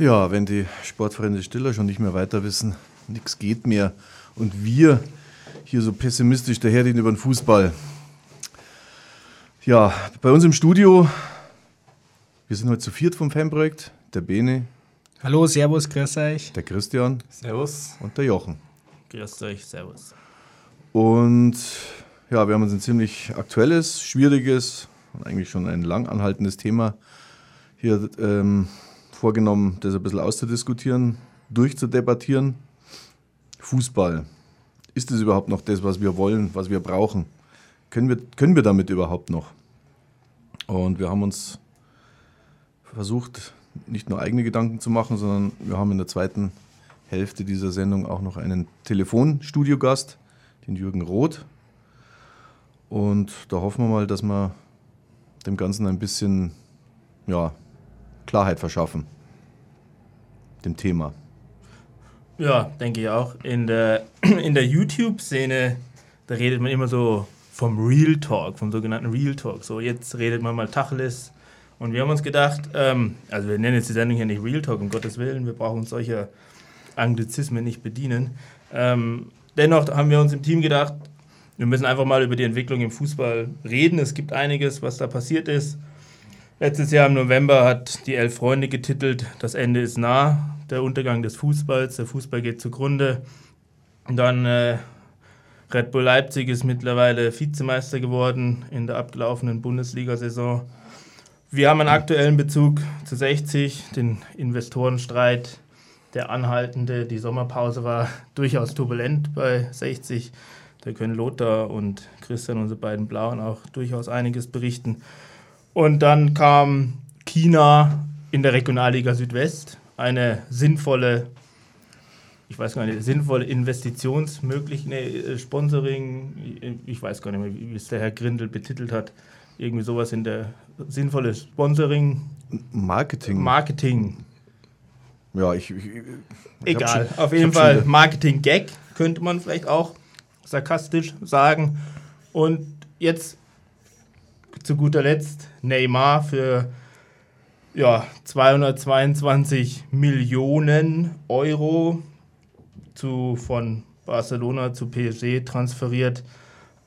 Ja, wenn die Sportfreunde Stiller schon nicht mehr weiter wissen, nichts geht mehr und wir hier so pessimistisch daherreden über den Fußball. Ja, bei uns im Studio, wir sind heute zu viert vom Fanprojekt, der Bene. Hallo, Servus, grüß euch. Der Christian. Servus. Und der Jochen. Grüß euch, Servus. Und ja, wir haben uns ein ziemlich aktuelles, schwieriges und eigentlich schon ein lang anhaltendes Thema hier ähm, vorgenommen, das ein bisschen auszudiskutieren, durchzudebattieren. Fußball. Ist es überhaupt noch das, was wir wollen, was wir brauchen? Können wir, können wir damit überhaupt noch? Und wir haben uns versucht, nicht nur eigene Gedanken zu machen, sondern wir haben in der zweiten Hälfte dieser Sendung auch noch einen Telefonstudiogast, den Jürgen Roth. Und da hoffen wir mal, dass wir dem Ganzen ein bisschen ja, Klarheit verschaffen, dem Thema. Ja, denke ich auch. In der, in der YouTube-Szene, da redet man immer so vom Real Talk, vom sogenannten Real Talk. So, jetzt redet man mal Tacheles. Und wir haben uns gedacht, ähm, also wir nennen jetzt die Sendung hier nicht Real Talk, um Gottes Willen, wir brauchen uns solcher Anglizismen nicht bedienen. Ähm, dennoch haben wir uns im Team gedacht, wir müssen einfach mal über die Entwicklung im Fußball reden. Es gibt einiges, was da passiert ist. Letztes Jahr im November hat die Elf Freunde getitelt, das Ende ist nah, der Untergang des Fußballs, der Fußball geht zugrunde. Und dann äh, Red Bull Leipzig ist mittlerweile Vizemeister geworden in der abgelaufenen Bundesliga-Saison. Wir haben einen aktuellen Bezug zu 60, den Investorenstreit, der anhaltende. Die Sommerpause war durchaus turbulent bei 60. Da können Lothar und Christian, unsere beiden Blauen, auch durchaus einiges berichten. Und dann kam China in der Regionalliga Südwest, eine sinnvolle, ich weiß gar nicht, sinnvolle Investitionsmöglichkeit, nee, Sponsoring, ich weiß gar nicht mehr, wie es der Herr Grindel betitelt hat, irgendwie sowas in der sinnvolle Sponsoring. Marketing. Marketing. Ja, ich. ich, ich Egal, schon, auf jeden Fall Marketing-Gag könnte man vielleicht auch sarkastisch sagen. Und jetzt zu guter Letzt Neymar für ja, 222 Millionen Euro zu, von Barcelona zu PSG transferiert.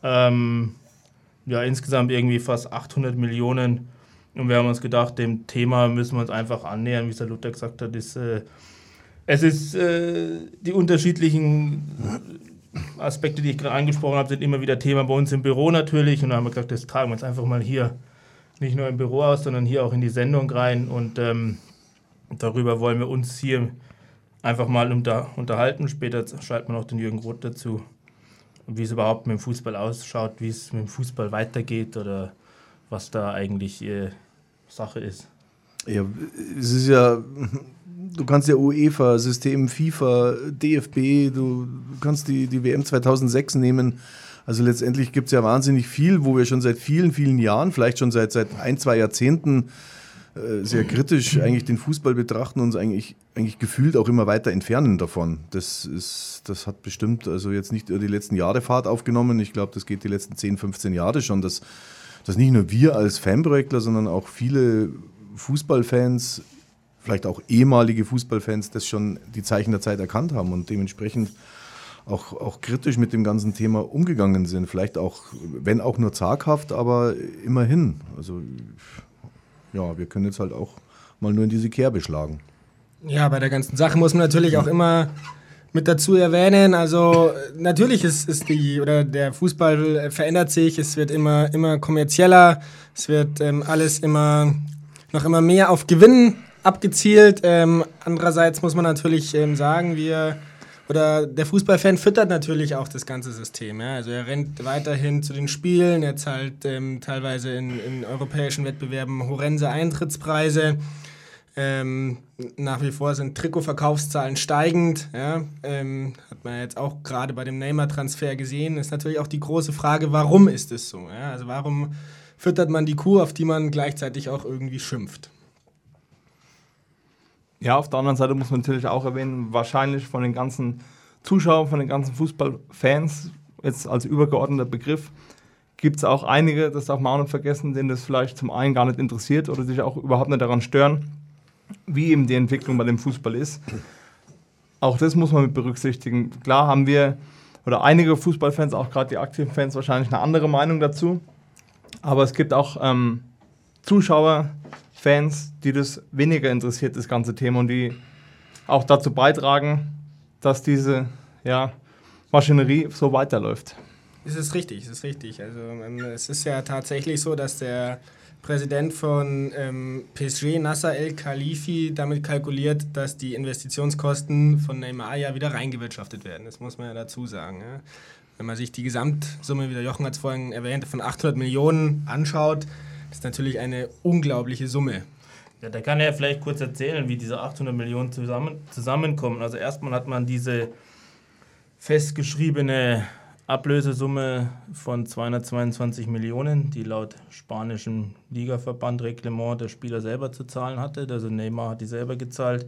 Ähm, ja, insgesamt irgendwie fast 800 Millionen. Und wir haben uns gedacht, dem Thema müssen wir uns einfach annähern, wie es der Luther gesagt hat. Ist, äh, es ist äh, die unterschiedlichen Aspekte, die ich gerade angesprochen habe, sind immer wieder Thema bei uns im Büro natürlich. Und da haben wir gesagt, das tragen wir uns einfach mal hier nicht nur im Büro aus, sondern hier auch in die Sendung rein. Und ähm, darüber wollen wir uns hier einfach mal unter, unterhalten. Später schalten wir noch den Jürgen Roth dazu, wie es überhaupt mit dem Fußball ausschaut, wie es mit dem Fußball weitergeht oder was da eigentlich äh, Sache ist. Ja, es ist ja du kannst ja UEFA, System FIFA, DFB, du, kannst die, die WM 2006 nehmen. Also letztendlich gibt es ja wahnsinnig viel, wo wir schon seit vielen, vielen Jahren, vielleicht schon seit, seit ein, zwei Jahrzehnten, äh, sehr kritisch eigentlich den Fußball betrachten und uns eigentlich, eigentlich gefühlt auch immer weiter entfernen davon. Das, ist, das hat bestimmt also jetzt nicht die letzten Jahre Fahrt aufgenommen. Ich glaube, das geht die letzten 10, 15 Jahre schon, dass, dass nicht nur wir als Fanprojektler, sondern auch viele Fußballfans vielleicht auch ehemalige Fußballfans das schon die Zeichen der Zeit erkannt haben und dementsprechend auch, auch kritisch mit dem ganzen Thema umgegangen sind. Vielleicht auch, wenn auch nur zaghaft, aber immerhin. Also ja, wir können jetzt halt auch mal nur in diese Kerbe schlagen. Ja, bei der ganzen Sache muss man natürlich auch immer mit dazu erwähnen. Also natürlich ist, ist die oder der Fußball verändert sich, es wird immer, immer kommerzieller, es wird ähm, alles immer noch immer mehr auf Gewinn abgezielt. Ähm, andererseits muss man natürlich ähm, sagen, wir oder der Fußballfan füttert natürlich auch das ganze System. Ja? Also er rennt weiterhin zu den Spielen, er zahlt ähm, teilweise in, in, europäischen Wettbewerben horrende Eintrittspreise. Ähm, nach wie vor sind Trikotverkaufszahlen steigend. Ja? Ähm, hat man jetzt auch gerade bei dem Neymar-Transfer gesehen. Ist natürlich auch die große Frage, warum ist es so? Ja? Also warum füttert man die Kuh, auf die man gleichzeitig auch irgendwie schimpft? Ja, auf der anderen Seite muss man natürlich auch erwähnen, wahrscheinlich von den ganzen Zuschauern, von den ganzen Fußballfans, jetzt als übergeordneter Begriff, gibt es auch einige, das darf man auch nicht vergessen, denen das vielleicht zum einen gar nicht interessiert oder sich auch überhaupt nicht daran stören, wie eben die Entwicklung bei dem Fußball ist. Auch das muss man mit berücksichtigen. Klar haben wir, oder einige Fußballfans, auch gerade die aktiven Fans, wahrscheinlich eine andere Meinung dazu. Aber es gibt auch ähm, Zuschauer, Fans, die das weniger interessiert, das ganze Thema, und die auch dazu beitragen, dass diese ja, Maschinerie so weiterläuft. Es ist richtig, es ist richtig. Also ähm, es ist ja tatsächlich so, dass der Präsident von ähm, PSG, Nasser El Khalifi, damit kalkuliert, dass die Investitionskosten von Neymar ja wieder reingewirtschaftet werden. Das muss man ja dazu sagen. Ja. Wenn man sich die Gesamtsumme, wie der Jochen hat es vorhin erwähnt, von 800 Millionen anschaut, ist natürlich eine unglaubliche Summe. Ja, da kann er vielleicht kurz erzählen, wie diese 800 Millionen zusammen, zusammenkommen. Also erstmal hat man diese festgeschriebene Ablösesumme von 222 Millionen, die laut spanischem Ligaverband Reglement der Spieler selber zu zahlen hatte. Also Neymar hat die selber gezahlt.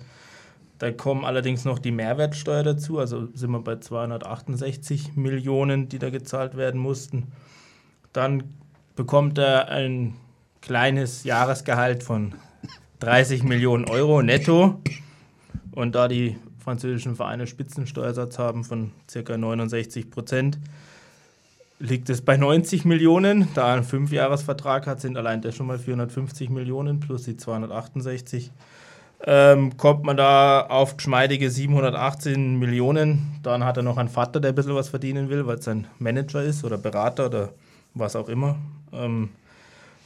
Da kommen allerdings noch die Mehrwertsteuer dazu, also sind wir bei 268 Millionen, die da gezahlt werden mussten. Dann bekommt er ein kleines Jahresgehalt von 30 Millionen Euro netto. Und da die französischen Vereine Spitzensteuersatz haben von ca. 69 Prozent, liegt es bei 90 Millionen. Da er einen Fünfjahresvertrag hat, sind allein das schon mal 450 Millionen plus die 268. Ähm, kommt man da auf geschmeidige 718 Millionen. Dann hat er noch einen Vater, der ein bisschen was verdienen will, weil es sein Manager ist oder Berater oder was auch immer. Ähm,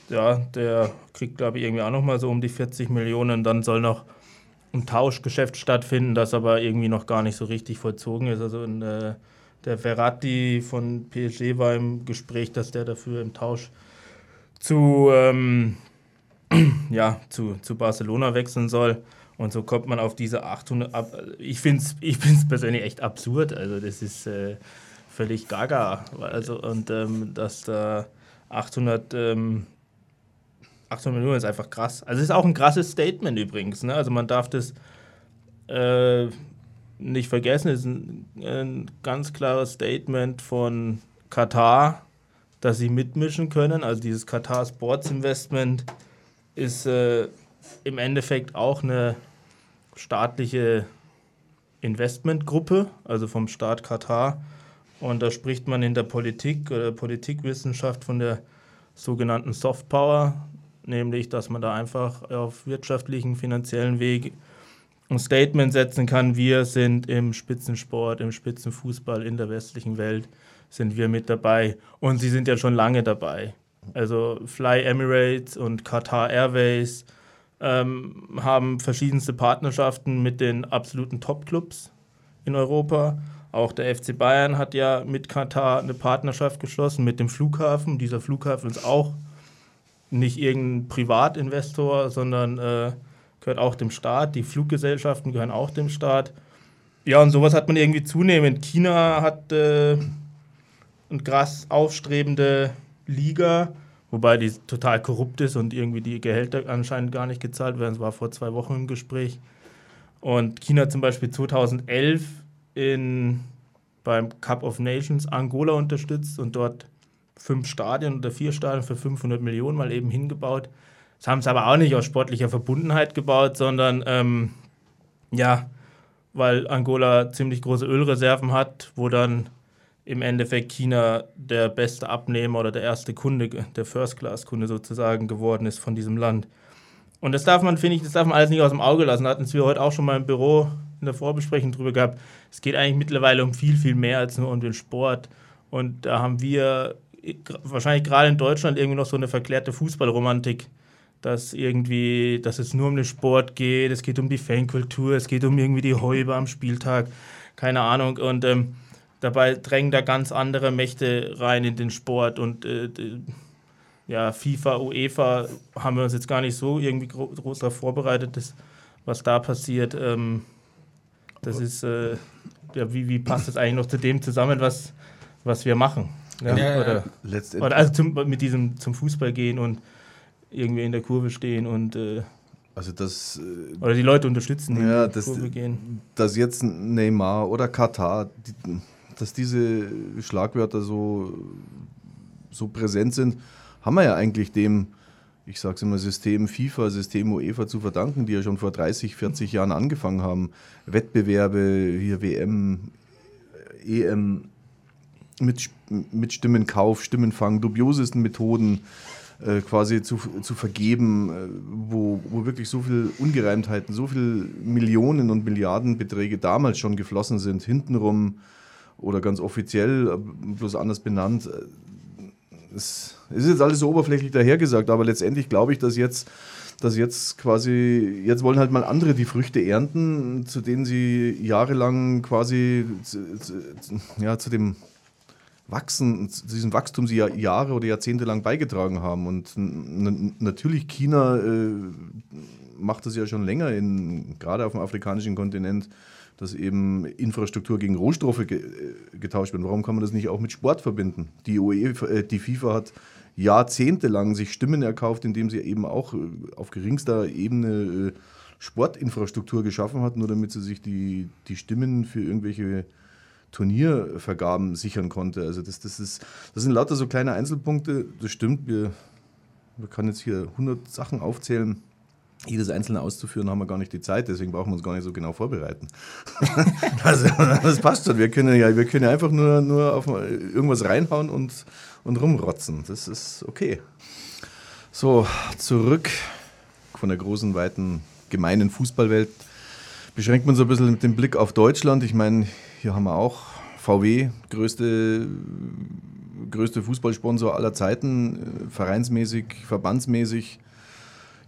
ja, der kriegt, glaube ich, irgendwie auch noch mal so um die 40 Millionen. Dann soll noch ein Tauschgeschäft stattfinden, das aber irgendwie noch gar nicht so richtig vollzogen ist. Also in, äh, der Verratti von PSG war im Gespräch, dass der dafür im Tausch zu, ähm, ja, zu, zu Barcelona wechseln soll. Und so kommt man auf diese 800 ab. Ich finde es ich find's persönlich echt absurd. Also, das ist äh, völlig gaga. Also, und ähm, dass da 800 ähm, 800 Millionen ist einfach krass. Also es ist auch ein krasses Statement übrigens. Ne? Also man darf das äh, nicht vergessen. Es ist ein, ein, ganz klares Statement von Katar, dass sie mitmischen können. Also dieses Katar Sports Investment ist äh, im Endeffekt auch eine staatliche Investmentgruppe, also vom Staat Katar. Und da spricht man in der Politik oder Politikwissenschaft von der sogenannten Soft Power nämlich dass man da einfach auf wirtschaftlichen, finanziellen Weg ein Statement setzen kann, wir sind im Spitzensport, im Spitzenfußball in der westlichen Welt, sind wir mit dabei. Und sie sind ja schon lange dabei. Also Fly Emirates und Qatar Airways ähm, haben verschiedenste Partnerschaften mit den absoluten Top-Clubs in Europa. Auch der FC Bayern hat ja mit Katar eine Partnerschaft geschlossen mit dem Flughafen. Dieser Flughafen ist auch nicht irgendein Privatinvestor, sondern äh, gehört auch dem Staat. Die Fluggesellschaften gehören auch dem Staat. Ja, und sowas hat man irgendwie zunehmend. China hat äh, eine krass aufstrebende Liga, wobei die total korrupt ist und irgendwie die Gehälter anscheinend gar nicht gezahlt werden. Das war vor zwei Wochen im Gespräch. Und China zum Beispiel 2011 in, beim Cup of Nations Angola unterstützt und dort fünf Stadien oder vier Stadien für 500 Millionen mal eben hingebaut. Das haben sie aber auch nicht aus sportlicher Verbundenheit gebaut, sondern ähm, ja, weil Angola ziemlich große Ölreserven hat, wo dann im Endeffekt China der beste Abnehmer oder der erste Kunde, der First-Class-Kunde sozusagen geworden ist von diesem Land. Und das darf man, finde ich, das darf man alles nicht aus dem Auge lassen. Da hatten wir heute auch schon mal im Büro in der Vorbesprechung drüber gehabt. Es geht eigentlich mittlerweile um viel, viel mehr als nur um den Sport. Und da haben wir wahrscheinlich gerade in Deutschland irgendwie noch so eine verklärte Fußballromantik, dass irgendwie, dass es nur um den Sport geht, es geht um die Fankultur, es geht um irgendwie die Häuber am Spieltag, keine Ahnung. Und ähm, dabei drängen da ganz andere Mächte rein in den Sport und äh, ja, FIFA, UEFA haben wir uns jetzt gar nicht so irgendwie groß darauf vorbereitet, dass, was da passiert. Ähm, das ist, äh, ja, wie, wie passt das eigentlich noch zu dem zusammen, was, was wir machen? Ja, ja, oder, letztendlich. Oder also zum, mit diesem zum Fußball gehen und irgendwie in der Kurve stehen und äh, also das äh, oder die Leute unterstützen, die ja, in die das, Kurve gehen. Dass jetzt Neymar oder Katar, die, dass diese Schlagwörter so so präsent sind, haben wir ja eigentlich dem ich sage es immer, System FIFA, System UEFA zu verdanken, die ja schon vor 30, 40 Jahren angefangen haben. Wettbewerbe, hier WM, EM, mit, mit Stimmenkauf, Stimmenfang, dubiosesten Methoden äh, quasi zu, zu vergeben, äh, wo, wo wirklich so viel Ungereimtheiten, so viel Millionen und Milliardenbeträge damals schon geflossen sind, hintenrum oder ganz offiziell, äh, bloß anders benannt. Äh, es, ist jetzt alles so oberflächlich dahergesagt, aber letztendlich glaube ich, dass jetzt dass jetzt quasi, jetzt wollen halt mal andere die Früchte ernten, zu denen sie jahrelang quasi ja, zu dem Wachsen, zu diesem Wachstum sie ja Jahre oder Jahrzehnte lang beigetragen haben. Und natürlich China äh, macht das ja schon länger, in, gerade auf dem afrikanischen Kontinent, dass eben Infrastruktur gegen Rohstoffe ge äh, getauscht wird. Warum kann man das nicht auch mit Sport verbinden? Die, UEFA, äh, die FIFA hat jahrzehntelang sich Stimmen erkauft, indem sie eben auch äh, auf geringster Ebene Sportinfrastruktur geschaffen hat, nur damit sie sich die, die Stimmen für irgendwelche Turniervergaben sichern konnte. Also das, das, ist, das sind lauter so kleine Einzelpunkte. Das stimmt, wir, wir können jetzt hier 100 Sachen aufzählen. Jedes einzelne auszuführen haben wir gar nicht die Zeit, deswegen brauchen wir uns gar nicht so genau vorbereiten. also, das passt schon. Wir können ja, wir können ja einfach nur, nur auf irgendwas reinhauen und, und rumrotzen. Das ist okay. So, zurück von der großen, weiten, gemeinen Fußballwelt beschränkt man so ein bisschen mit dem Blick auf Deutschland. Ich meine, hier haben wir auch VW, größte, größte Fußballsponsor aller Zeiten, äh, vereinsmäßig, verbandsmäßig.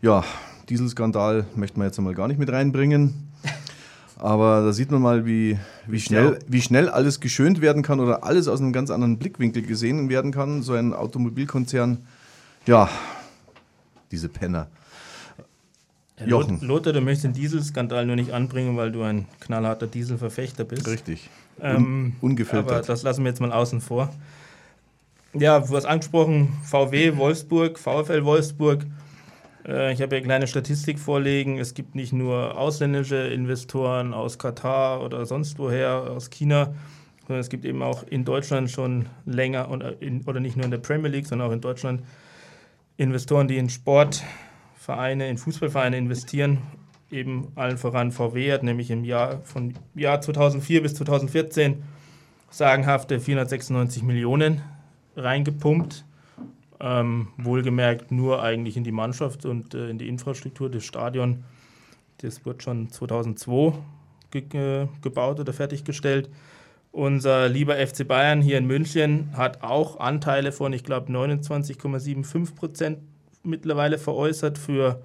Ja, Dieselskandal möchten wir jetzt einmal gar nicht mit reinbringen. Aber da sieht man mal, wie, wie, schnell, wie schnell alles geschönt werden kann oder alles aus einem ganz anderen Blickwinkel gesehen werden kann. So ein Automobilkonzern, ja, diese Penner. Jochen. Lothar, du möchtest den Dieselskandal nur nicht anbringen, weil du ein knallharter Dieselverfechter bist. Richtig. Ähm, Ungefiltert. Aber das lassen wir jetzt mal außen vor. Ja, du hast angesprochen, VW Wolfsburg, VfL Wolfsburg. Äh, ich habe hier eine kleine Statistik vorlegen. Es gibt nicht nur ausländische Investoren aus Katar oder sonst woher, aus China, sondern es gibt eben auch in Deutschland schon länger und in, oder nicht nur in der Premier League, sondern auch in Deutschland Investoren, die in Sport Vereine, in Fußballvereine investieren. Eben allen voran VW hat nämlich im Jahr von Jahr 2004 bis 2014 sagenhafte 496 Millionen reingepumpt. Ähm, wohlgemerkt nur eigentlich in die Mannschaft und äh, in die Infrastruktur des Stadions. Das wird schon 2002 ge gebaut oder fertiggestellt. Unser lieber FC Bayern hier in München hat auch Anteile von, ich glaube, 29,75 Prozent mittlerweile veräußert für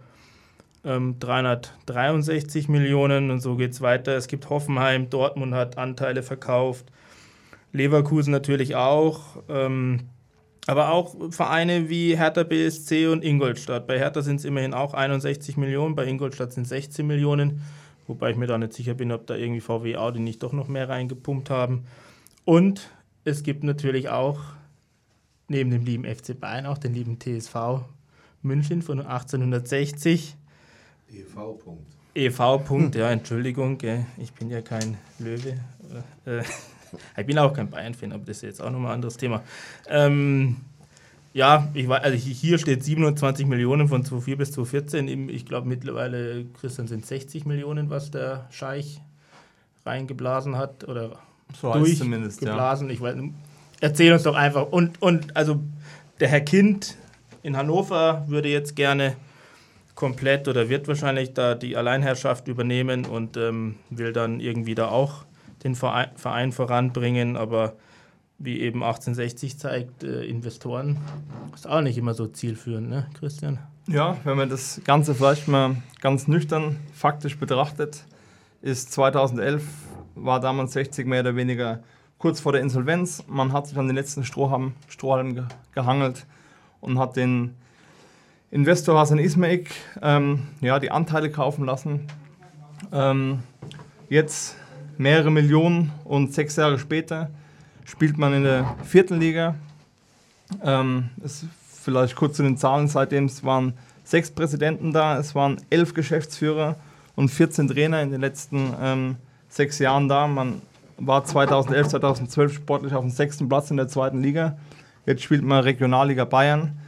ähm, 363 Millionen und so geht es weiter. Es gibt Hoffenheim, Dortmund hat Anteile verkauft, Leverkusen natürlich auch. Ähm, aber auch Vereine wie Hertha BSC und Ingolstadt. Bei Hertha sind es immerhin auch 61 Millionen, bei Ingolstadt sind es 16 Millionen, wobei ich mir da nicht sicher bin, ob da irgendwie VW Audi nicht doch noch mehr reingepumpt haben. Und es gibt natürlich auch neben dem lieben FC Bayern auch den lieben TSV München von 1860. EV. Punkt. EV. Punkt, ja, Entschuldigung, ich bin ja kein Löwe. Ich bin auch kein Bayern-Fan, aber das ist jetzt auch nochmal ein anderes Thema. Ähm, ja, ich war, also hier steht 27 Millionen von 2004 bis 2014. Ich glaube mittlerweile, Christian, sind 60 Millionen, was der Scheich reingeblasen hat oder so durchgeblasen. Ja. Ich weiß, erzähl uns doch einfach. Und, und also der Herr Kind in Hannover würde jetzt gerne komplett oder wird wahrscheinlich da die Alleinherrschaft übernehmen und ähm, will dann irgendwie da auch den Verein, voranbringen. Aber wie eben 1860 zeigt, äh, Investoren ist auch nicht immer so zielführend, ne, Christian? Ja, wenn man das Ganze vielleicht mal ganz nüchtern faktisch betrachtet, ist 2011 war damals 60 mehr oder weniger kurz vor der Insolvenz. Man hat sich an den letzten Strohhalm, Strohhalm gehangelt und hat den Investor Hasan Ismaik ähm, ja, die Anteile kaufen lassen. Ähm, jetzt mehrere Millionen und sechs Jahre später spielt man in der vierten Liga. Ähm, ist vielleicht kurz zu den Zahlen, seitdem es waren sechs Präsidenten da, es waren elf Geschäftsführer und 14 Trainer in den letzten ähm, sechs Jahren da. Man war 2011, 2012 sportlich auf dem sechsten Platz in der zweiten Liga. Jetzt spielt man Regionalliga Bayern.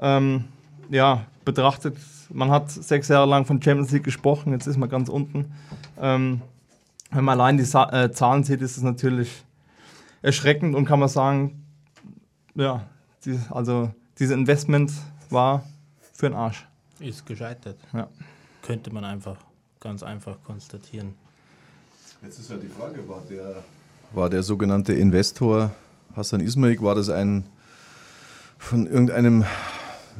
Ähm, ja, betrachtet, man hat sechs Jahre lang von Champions League gesprochen, jetzt ist man ganz unten. Ähm, wenn man allein die Sa äh, Zahlen sieht, ist es natürlich erschreckend und kann man sagen, ja, die, also dieses Investment war für den Arsch. Ist gescheitert. Ja. Könnte man einfach, ganz einfach konstatieren. Jetzt ist ja die Frage, war der, war der sogenannte Investor Hassan Ismail, war das ein von irgendeinem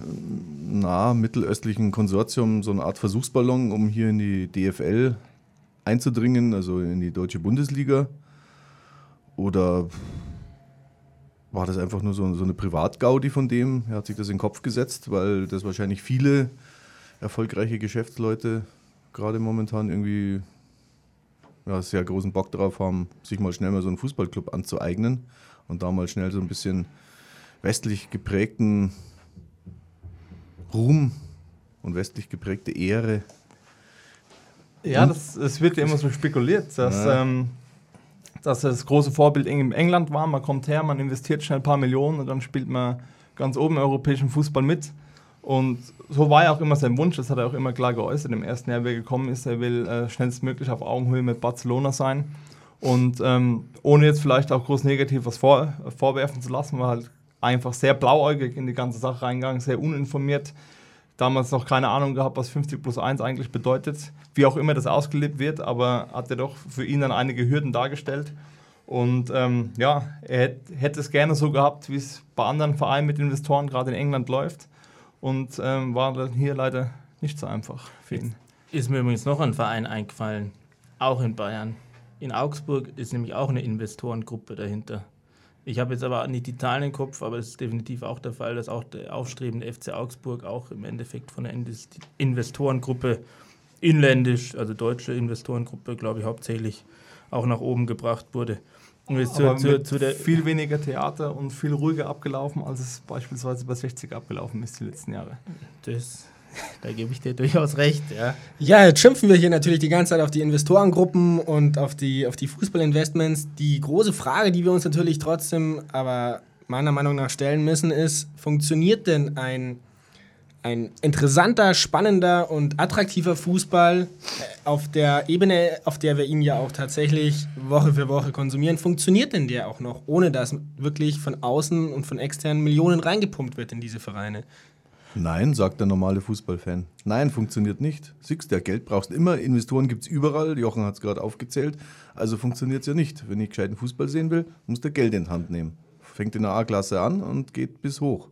nah mittelöstlichen Konsortium so eine Art Versuchsballon, um hier in die DFL einzudringen, also in die deutsche Bundesliga? Oder war das einfach nur so, so eine Privatgaudi von dem? Er hat sich das in den Kopf gesetzt, weil das wahrscheinlich viele erfolgreiche Geschäftsleute gerade momentan irgendwie ja, sehr großen Bock drauf haben, sich mal schnell mal so einen Fußballclub anzueignen und da mal schnell so ein bisschen westlich geprägten Ruhm und westlich geprägte Ehre. Ja, das, es wird ja immer so spekuliert, dass, Ja. ähm, dass das große Vorbild in England war. Man kommt her, man investiert schnell ein paar Millionen und dann spielt man ganz oben im europäischen Fußball mit. Und so war ja auch immer sein Wunsch, das hat er auch immer klar geäußert im ersten Jahr, wie er gekommen ist. Er will äh, schnellstmöglich auf Augenhöhe mit Barcelona sein. Und ähm, ohne jetzt vielleicht auch groß negativ was vor, vorwerfen zu lassen, war halt einfach sehr blauäugig in die ganze Sache reingegangen, sehr uninformiert. Damals noch keine Ahnung gehabt, was 50 plus 1 eigentlich bedeutet. Wie auch immer das ausgelebt wird, aber hat er doch für ihn dann einige Hürden dargestellt. Und ähm, ja, er hätt, hätte es gerne so gehabt, wie es bei anderen Vereinen mit Investoren gerade in England läuft. Und ähm, war dann hier leider nicht so einfach für ihn. Ist mir übrigens noch ein Verein eingefallen, auch in Bayern. In Augsburg ist nämlich auch eine Investorengruppe dahinter. Ich habe jetzt aber nicht die Zahlen im Kopf, aber es ist definitiv auch der Fall, dass auch der aufstrebende FC Augsburg auch im Endeffekt von der Invest- Investorengruppe inländisch, also deutsche Investorengruppe, glaube ich, hauptsächlich auch nach oben gebracht wurde. Zu, zu, zu viel weniger Theater und viel ruhiger abgelaufen, als es beispielsweise bei 60 abgelaufen ist die letzten Jahre. das, da gebe ich dir durchaus recht, ja. Ja, jetzt schimpfen wir hier natürlich die ganze Zeit auf die Investorengruppen und auf die, auf die Fußballinvestments. Die große Frage, die wir uns natürlich trotzdem aber meiner Meinung nach stellen müssen, ist, funktioniert denn ein, ein interessanter, spannender und attraktiver Fußball äh, auf der Ebene, auf der wir ihn ja auch tatsächlich Woche für Woche konsumieren, funktioniert denn der auch noch, ohne dass wirklich von außen und von externen Millionen reingepumpt wird in diese Vereine? Nein, sagt der normale Fußballfan. Nein, funktioniert nicht. Siehst du, Geld brauchst immer, Investoren gibt es überall, Jochen hat es gerade aufgezählt, also funktioniert es ja nicht. Wenn ich gescheiten Fußball sehen will, muss der Geld in die Hand nehmen. Fängt in der A-Klasse an und geht bis hoch.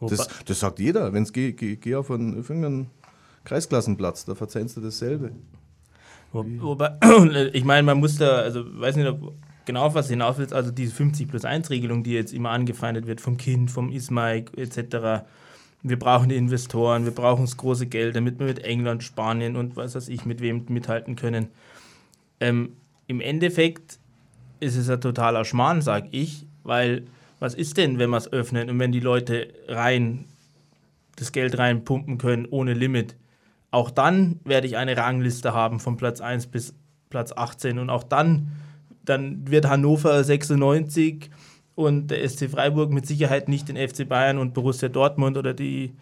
Das, das sagt jeder. Wenn es geht, geh, geh auf einen, auf irgendeinen Kreisklassenplatz, da verzeihst du dasselbe. Wo, wobei, ich meine, man muss da, also weiß nicht, ob genau auf was hinaus willst, also diese 50 plus 1 Regelung, die jetzt immer angefeindet wird vom Kind, vom Ismaik etc. Wir brauchen die Investoren, wir brauchen das große Geld, damit wir mit England, Spanien und was weiß ich, mit wem mithalten können. Ähm, Im Endeffekt ist es ein totaler Schmarrn, sag ich, weil was ist denn, wenn wir es öffnen und wenn die Leute rein das Geld reinpumpen können ohne Limit? Auch dann werde ich eine Rangliste haben von Platz 1 bis Platz 18 und auch dann, dann wird Hannover 96 und der SC Freiburg mit Sicherheit nicht den FC Bayern und Borussia Dortmund oder die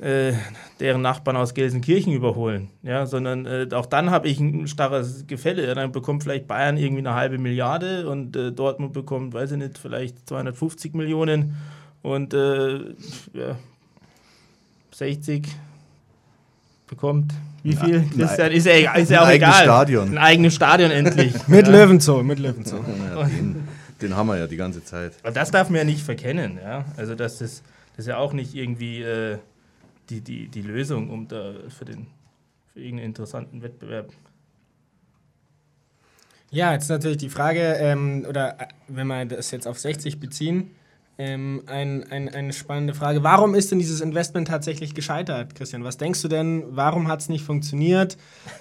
äh, deren Nachbarn aus Gelsenkirchen überholen, ja, sondern äh, auch dann habe ich ein starres Gefälle. Ja, dann bekommt vielleicht Bayern irgendwie eine halbe Milliarde und äh, Dortmund bekommt, weiß ich nicht, vielleicht 250 Millionen und äh, ja, 60 bekommt. Wie viel? Ein- Christian, ist ja, egal- ist ja ein auch eigenes egal. Stadion. Ein eigenes Stadion endlich. Mit ja. Löwenzoo, mit Löwenzoo. Den, haben wir ja die ganze Zeit. Aber das darf man ja nicht verkennen, ja. Also das ist, das ist ja auch nicht irgendwie äh, die, die, die Lösung, um da für den für irgendeinen interessanten Wettbewerb. Ja, jetzt natürlich die Frage, ähm, oder äh, wenn wir das jetzt auf 60 beziehen, ähm, ein, ein, eine spannende Frage. Warum ist denn dieses Investment tatsächlich gescheitert, Christian? Was denkst du denn, warum hat es nicht funktioniert?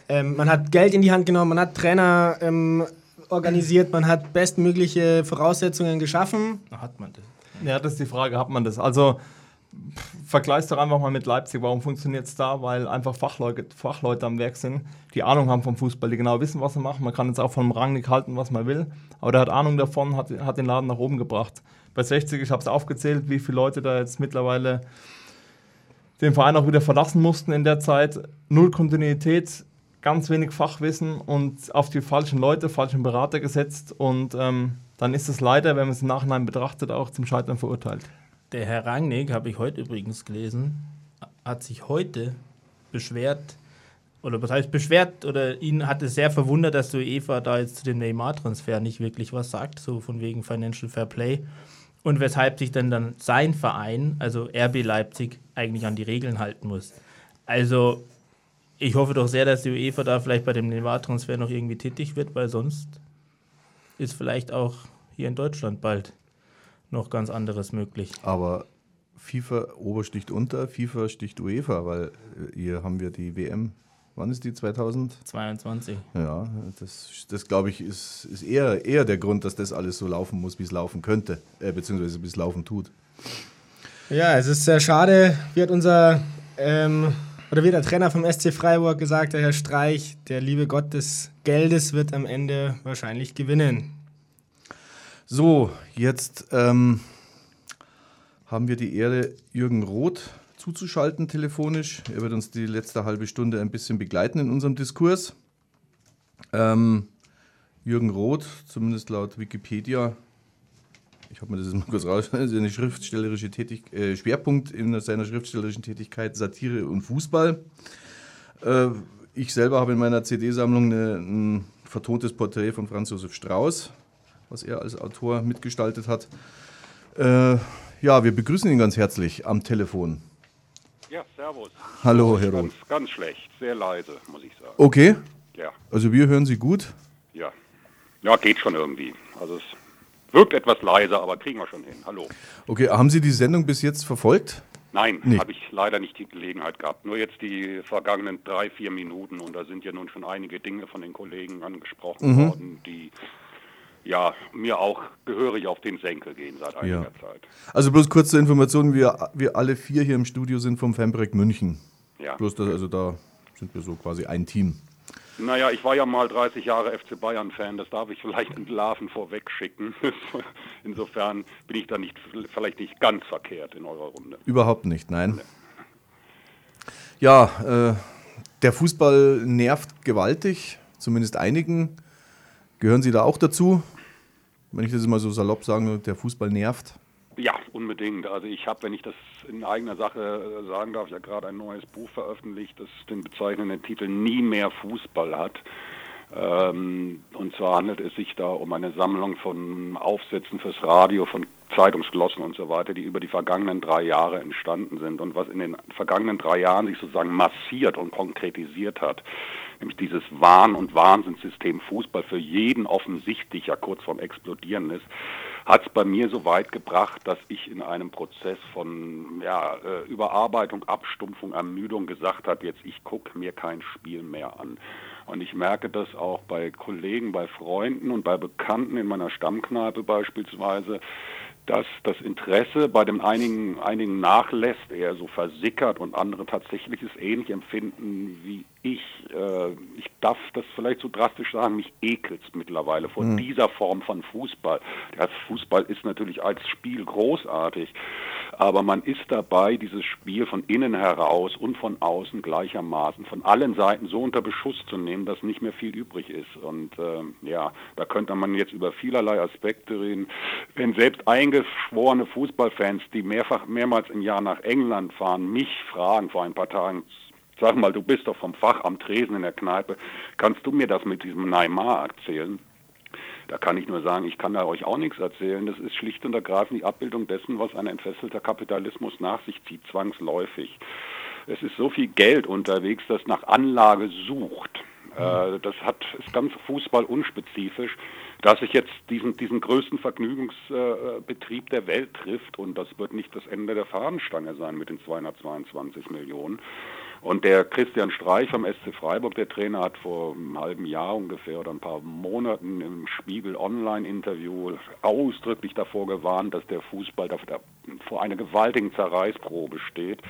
Ähm, man hat Geld in die Hand genommen, man hat Trainer ähm, organisiert, man hat bestmögliche Voraussetzungen geschaffen. Hat man das. Ja, das ist die Frage, hat man das? Also vergleich's doch einfach mal mit Leipzig. Warum funktioniert es da? Weil einfach Fachleute, Fachleute am Werk sind, die Ahnung haben vom Fußball, die genau wissen, was sie machen. Man kann jetzt auch von Rangnick halten, was man will, aber der hat Ahnung davon, hat, hat den Laden nach oben gebracht. Bei 60, ich habe es aufgezählt, wie viele Leute da jetzt mittlerweile den Verein auch wieder verlassen mussten in der Zeit. Null Kontinuität, ganz wenig Fachwissen und auf die falschen Leute, falschen Berater gesetzt. Und ähm, dann ist es leider, wenn man es im Nachhinein betrachtet, auch zum Scheitern verurteilt. Der Herr Rangnick, habe ich heute übrigens gelesen, hat sich heute beschwert, oder was heißt beschwert, oder ihn hat es sehr verwundert, dass die UEFA da jetzt zu dem Neymar-Transfer nicht wirklich was sagt, so von wegen Financial Fair Play. Und weshalb sich dann, dann sein Verein, also RB Leipzig, eigentlich an die Regeln halten muss. Also, ich hoffe doch sehr, dass die UEFA da vielleicht bei dem Neymar-Transfer noch irgendwie tätig wird, weil sonst ist vielleicht auch hier in Deutschland bald noch ganz anderes möglich. Aber FIFA Obersticht unter, FIFA sticht UEFA, weil äh, hier haben wir die WM. Wann ist die 2000? 22. Ja, das, das glaube ich, ist, ist eher, eher der Grund, dass das alles so laufen muss, wie es laufen könnte, äh, beziehungsweise wie es laufen tut. Ja, es ist sehr schade, wie hat unser ähm, oder wie der Trainer vom SC Freiburg gesagt, der Herr Streich, der liebe Gott des Geldes wird am Ende wahrscheinlich gewinnen. So, jetzt ähm, haben wir die Ehre, Jürgen Roth zuzuschalten telefonisch. Er wird uns die letzte halbe Stunde ein bisschen begleiten in unserem Diskurs. Ähm, Jürgen Roth, zumindest laut Wikipedia, ich habe mir das mal kurz raus, seine schriftstellerische Tätig äh, Schwerpunkt in seiner schriftstellerischen Tätigkeit Satire und Fußball. Äh, ich selber habe in meiner CD-Sammlung ein vertontes Porträt von Franz Josef Strauß, was er als Autor mitgestaltet hat. Äh, ja, wir begrüßen ihn ganz herzlich am Telefon. Ja, servus. Hallo, Herr Roth. Ganz, ganz schlecht, sehr leise, muss ich sagen. Okay, Ja, also wir hören Sie gut. ja. Ja, geht schon irgendwie. Also es wirkt etwas leiser, aber kriegen wir schon hin. Hallo. Okay, haben Sie die Sendung bis jetzt verfolgt? Nein, Nee. habe ich leider nicht die Gelegenheit gehabt. Nur jetzt die vergangenen drei, vier Minuten und da sind ja nun schon einige Dinge von den Kollegen angesprochen Mhm. worden, die ja mir auch gehörig auf den Senkel gehen seit einiger Ja. Zeit. Also bloß kurz zur Information, wir, wir alle vier hier im Studio sind vom Fanprojekt München. Ja. Bloß das, also da sind wir so quasi ein Team. Naja, ich war ja mal 30 Jahre FC Bayern-Fan, das darf ich vielleicht entlarven vorweg schicken. Insofern bin ich da nicht, vielleicht nicht ganz verkehrt in eurer Runde. Überhaupt nicht, nein. Ja, äh, der Fußball nervt gewaltig, zumindest einigen. Gehören Sie da auch dazu? Wenn ich das mal so salopp sage, der Fußball nervt. Ja, unbedingt. Also ich habe, wenn ich das in eigener Sache äh, sagen darf, ja gerade ein neues Buch veröffentlicht, das den bezeichnenden Titel Nie mehr Fußball hat. Ähm, und zwar handelt es sich da um eine Sammlung von Aufsätzen fürs Radio, von Zeitungsglossen und so weiter, die über die vergangenen drei Jahre entstanden sind. Und was in den vergangenen drei Jahren sich sozusagen massiert und konkretisiert hat, nämlich dieses Wahn- und Wahnsinnssystem Fußball für jeden offensichtlich ja kurz vorm Explodieren ist, hat es bei mir so weit gebracht, dass ich in einem Prozess von ja, äh, Überarbeitung, Abstumpfung, Ermüdung gesagt habe, jetzt ich gucke mir kein Spiel mehr an. Und ich merke das auch bei Kollegen, bei Freunden und bei Bekannten in meiner Stammkneipe beispielsweise, dass das Interesse bei den einigen, einigen nachlässt, eher so versickert und andere tatsächlich es ähnlich empfinden wie ich. Äh, ich darf das vielleicht so drastisch sagen, mich ekelt mittlerweile vor dieser Form von Fußball. Der Fußball ist natürlich als Spiel großartig, aber man ist dabei, dieses Spiel von innen heraus und von außen gleichermaßen von allen Seiten so unter Beschuss zu nehmen, dass nicht mehr viel übrig ist. Und ähm, ja, da könnte man jetzt über vielerlei Aspekte reden. Wenn selbst eingeschworene Fußballfans, die mehrfach mehrmals im Jahr nach England fahren, mich fragen vor ein paar Tagen, sag mal, du bist doch vom Fach am Tresen in der Kneipe, kannst du mir das mit diesem Neymar erzählen? Da kann ich nur sagen, ich kann da euch auch nichts erzählen. Das ist schlicht und ergreifend die Abbildung dessen, was ein entfesselter Kapitalismus nach sich zieht, zwangsläufig. Es ist so viel Geld unterwegs, das nach Anlage sucht. Äh, Das hat, ist ganz Fußball unspezifisch, dass sich jetzt diesen, diesen größten Vergnügungsbetrieb der Welt trifft und das wird nicht das Ende der Fahnenstange sein mit den 222 Millionen. Und der Christian Streich vom SC Freiburg, der Trainer, hat vor einem halben Jahr ungefähr oder ein paar Monaten im Spiegel Online-Interview ausdrücklich davor gewarnt, dass der Fußball vor einer gewaltigen Zerreißprobe steht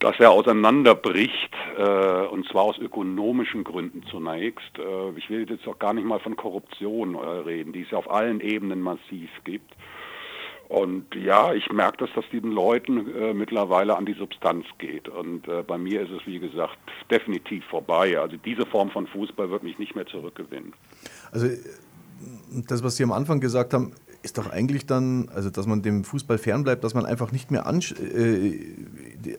dass er auseinanderbricht, äh, und zwar aus ökonomischen Gründen zunächst. Äh, ich will jetzt auch gar nicht mal von Korruption äh, reden, die es ja auf allen Ebenen massiv gibt. Und ja, ich merke, dass das den Leuten äh, mittlerweile an die Substanz geht. Und äh, bei mir ist es, wie gesagt, definitiv vorbei. Also diese Form von Fußball wird mich nicht mehr zurückgewinnen. Also das, was Sie am Anfang gesagt haben, ist doch eigentlich dann, also dass man dem Fußball fernbleibt, dass man einfach nicht mehr an, äh,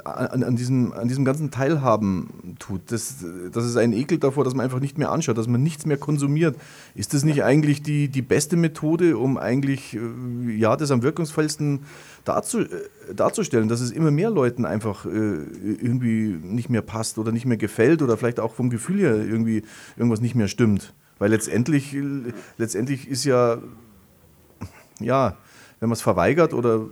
an, an, diesem, an diesem ganzen Teilhaben tut. Das, das ist ein Ekel davor, dass man einfach nicht mehr anschaut, dass man nichts mehr konsumiert. Ist das nicht eigentlich die, die beste Methode, um eigentlich äh, ja, das am wirkungsvollsten darzu, äh, darzustellen, dass es immer mehr Leuten einfach äh, irgendwie nicht mehr passt oder nicht mehr gefällt oder vielleicht auch vom Gefühl her irgendwie irgendwas nicht mehr stimmt? Weil letztendlich, letztendlich ist ja ja, wenn man es verweigert oder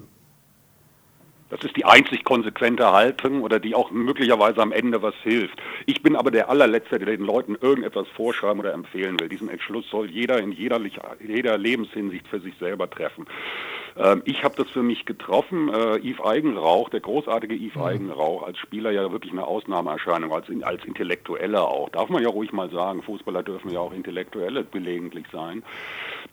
das ist die einzig konsequente Haltung oder die auch möglicherweise am Ende was hilft. Ich bin aber der allerletzte, der den Leuten irgendetwas vorschreiben oder empfehlen will. Diesen Entschluss soll jeder in jeder, jeder Lebenshinsicht für sich selber treffen. Ähm, ich habe das für mich getroffen. Äh, Yves Eigenrauch, der großartige Yves mhm. Eigenrauch, als Spieler ja wirklich eine Ausnahmeerscheinung, als, als Intellektueller auch. Darf man ja ruhig mal sagen, Fußballer dürfen ja auch Intellektuelle gelegentlich sein.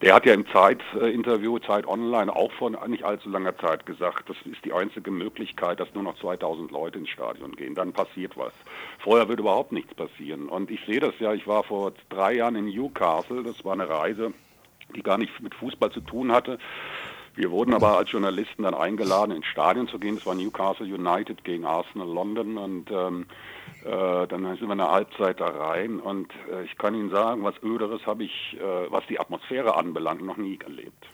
Der hat ja im Zeit-Interview, Zeit Online, auch vor nicht allzu langer Zeit gesagt, das ist die einzige Möglichkeit, dass nur noch 2000 Leute ins Stadion gehen. Dann passiert was. Vorher wird überhaupt nichts passieren. Und ich sehe das ja, ich war vor drei Jahren in Newcastle, das war eine Reise, die gar nichts mit Fußball zu tun hatte. Wir wurden aber als Journalisten dann eingeladen, ins Stadion zu gehen. Das war Newcastle United gegen Arsenal London und ähm, äh, dann sind wir eine Halbzeit da rein und äh, ich kann Ihnen sagen, was Öderes habe ich, äh, was die Atmosphäre anbelangt, noch nie erlebt.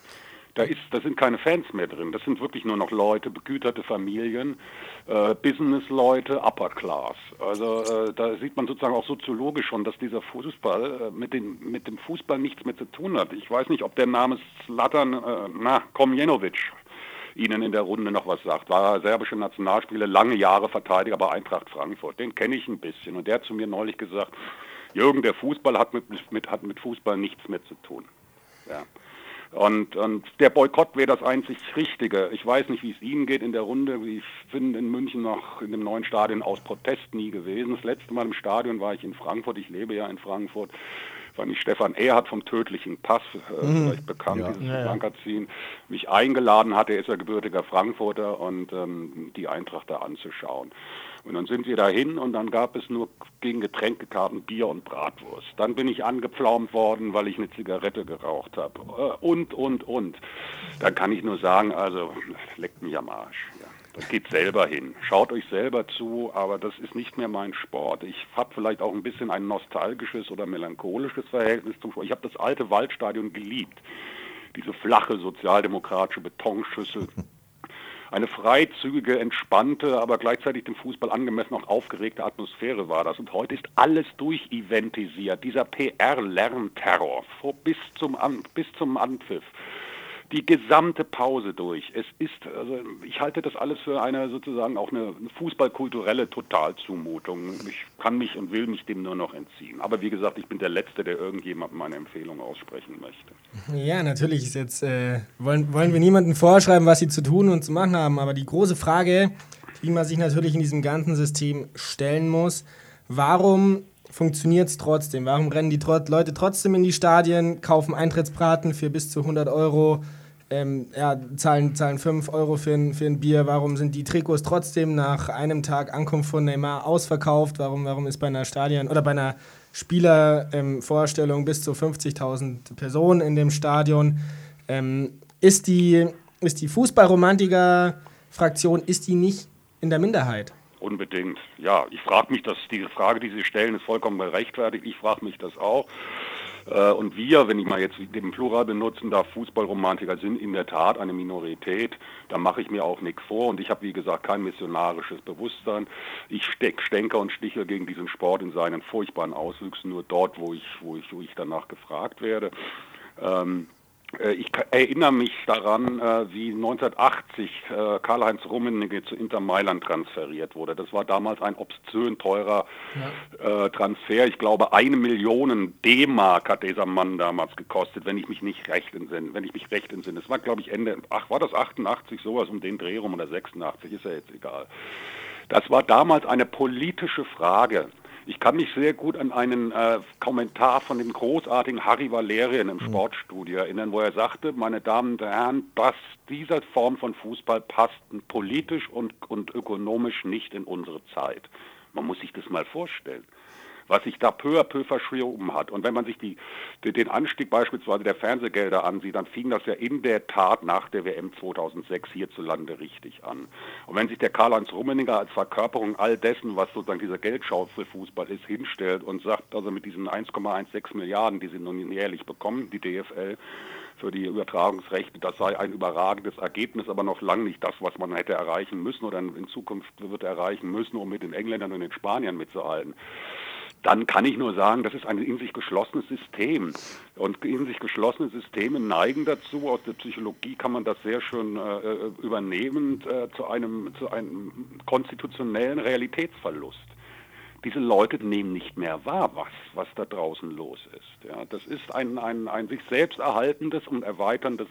Da, ist, da sind keine Fans mehr drin. Das sind wirklich nur noch Leute, begüterte Familien, äh, Business-Leute, Upper Class. Also äh, da sieht man sozusagen auch soziologisch schon, dass dieser Fußball äh, mit, den, mit dem Fußball nichts mehr zu tun hat. Ich weiß nicht, ob der Name Slatan, äh, na, Komjenovic, Ihnen in der Runde noch was sagt. War serbische Nationalspieler, lange Jahre Verteidiger bei Eintracht Frankfurt. Den kenne ich ein bisschen. Und der hat zu mir neulich gesagt, Jürgen, der Fußball hat mit, mit, hat mit Fußball nichts mehr zu tun. Ja. Und, und der Boykott wäre das einzig Richtige. Ich weiß nicht, wie es Ihnen geht in der Runde. Ich bin in München noch in dem neuen Stadion aus Protest nie gewesen. Das letzte Mal im Stadion war ich in Frankfurt. Ich lebe ja in Frankfurt. War nicht Stefan Erhardt vom tödlichen Pass, äh, mhm. vielleicht bekannt, ja. dieses ja, Magazin, mich eingeladen hatte. Er ist ja gebürtiger Frankfurter und ähm, die Eintracht da anzuschauen. Und dann sind wir dahin und dann gab es nur gegen Getränkekarten Bier und Bratwurst. Dann bin ich angepflaumt worden, weil ich eine Zigarette geraucht habe. Äh, und, und, und. Da kann ich nur sagen, also leckt mich am Arsch. Ja. Das geht selber hin. Schaut euch selber zu, aber das ist nicht mehr mein Sport. Ich habe vielleicht auch ein bisschen ein nostalgisches oder melancholisches Verhältnis zum Sport. Ich habe das alte Waldstadion geliebt. Diese flache sozialdemokratische Betonschüssel eine freizügige, entspannte, aber gleichzeitig dem Fußball angemessen auch aufgeregte Atmosphäre war das. Und heute ist alles durcheventisiert. Dieser PR-Lernterror bis zum, bis zum Anpfiff die gesamte Pause durch. Es ist, also ich halte das alles für eine sozusagen auch eine fußballkulturelle Totalzumutung. Ich kann mich und will mich dem nur noch entziehen. Aber wie gesagt, ich bin der Letzte, der irgendjemandem meine Empfehlung aussprechen möchte. Ja, natürlich ist jetzt, äh, wollen, wollen wir niemandem vorschreiben, was sie zu tun und zu machen haben. Aber die große Frage, die man sich natürlich in diesem ganzen System stellen muss, warum funktioniert es trotzdem? Warum rennen die Leute trotzdem in die Stadien, kaufen Eintrittsbraten für bis zu 100 Euro? Ähm, ja, zahlen, zahlen 5 Euro für ein, für ein Bier. Warum sind die Trikots trotzdem nach einem Tag Ankunft von Neymar ausverkauft? Warum, warum ist bei einer Stadion oder bei einer Spielervorstellung ähm, bis zu 50.000 Personen in dem Stadion? Ähm, ist die, ist die Fußballromantiker-Fraktion, ist die nicht in der Minderheit? Unbedingt. Ja, ich frage mich, dass diese Frage, die Sie stellen, ist vollkommen gerechtfertigt. Ich frage mich das auch. Äh, und wir, wenn ich mal jetzt den Plural benutzen darf, Fußballromantiker sind in der Tat eine Minorität. Da mache ich mir auch nichts vor. Und ich habe, wie gesagt, kein missionarisches Bewusstsein. Ich steck, stänker und stiche gegen diesen Sport in seinen furchtbaren Auswüchsen nur dort, wo ich, wo ich, wo ich danach gefragt werde. Ähm, äh, ich erinnere mich daran, äh, wie 1980 äh, Karl-Heinz Rummenigge zu Inter Mailand transferiert wurde. Das war damals ein obszön teurer ja. Transfer. Ich glaube, eine Million D-Mark hat dieser Mann damals gekostet, wenn ich mich nicht recht entsinne. Wenn ich mich recht entsinne. Das war, glaube ich, Ende, ach, war das 88, sowas um den Dreh rum oder 86, ist ja jetzt egal. Das war damals eine politische Frage Ich kann mich sehr gut an einen äh, Kommentar von dem großartigen Harry Valerian im Sportstudio erinnern, wo er sagte, meine Damen und Herren, dass diese Form von Fußball passt politisch und, und ökonomisch nicht in unsere Zeit. Man muss sich das mal vorstellen was sich da peu à peu verschoben hat. Und wenn man sich die, den Anstieg beispielsweise der Fernsehgelder ansieht, dann fing das ja in der Tat nach der WM 2006 hierzulande richtig an. Und wenn sich der Karl-Heinz Rummeninger als Verkörperung all dessen, was sozusagen dieser Geldschaufel-Fußball ist, hinstellt und sagt, also mit diesen 1,16 Milliarden, die sie nun jährlich bekommen, die DFL, für die Übertragungsrechte, das sei ein überragendes Ergebnis, aber noch lange nicht das, was man hätte erreichen müssen oder in Zukunft wird erreichen müssen, um mit den Engländern und den Spaniern mitzuhalten dann kann ich nur sagen, das ist ein in sich geschlossenes System. Und in sich geschlossene Systeme neigen dazu, aus der Psychologie kann man das sehr schön äh, übernehmen, äh, zu, einem, zu einem konstitutionellen Realitätsverlust diese Leute nehmen nicht mehr wahr, was, was da draußen los ist. Ja, das ist ein, ein, ein sich selbst erhaltendes und erweiterndes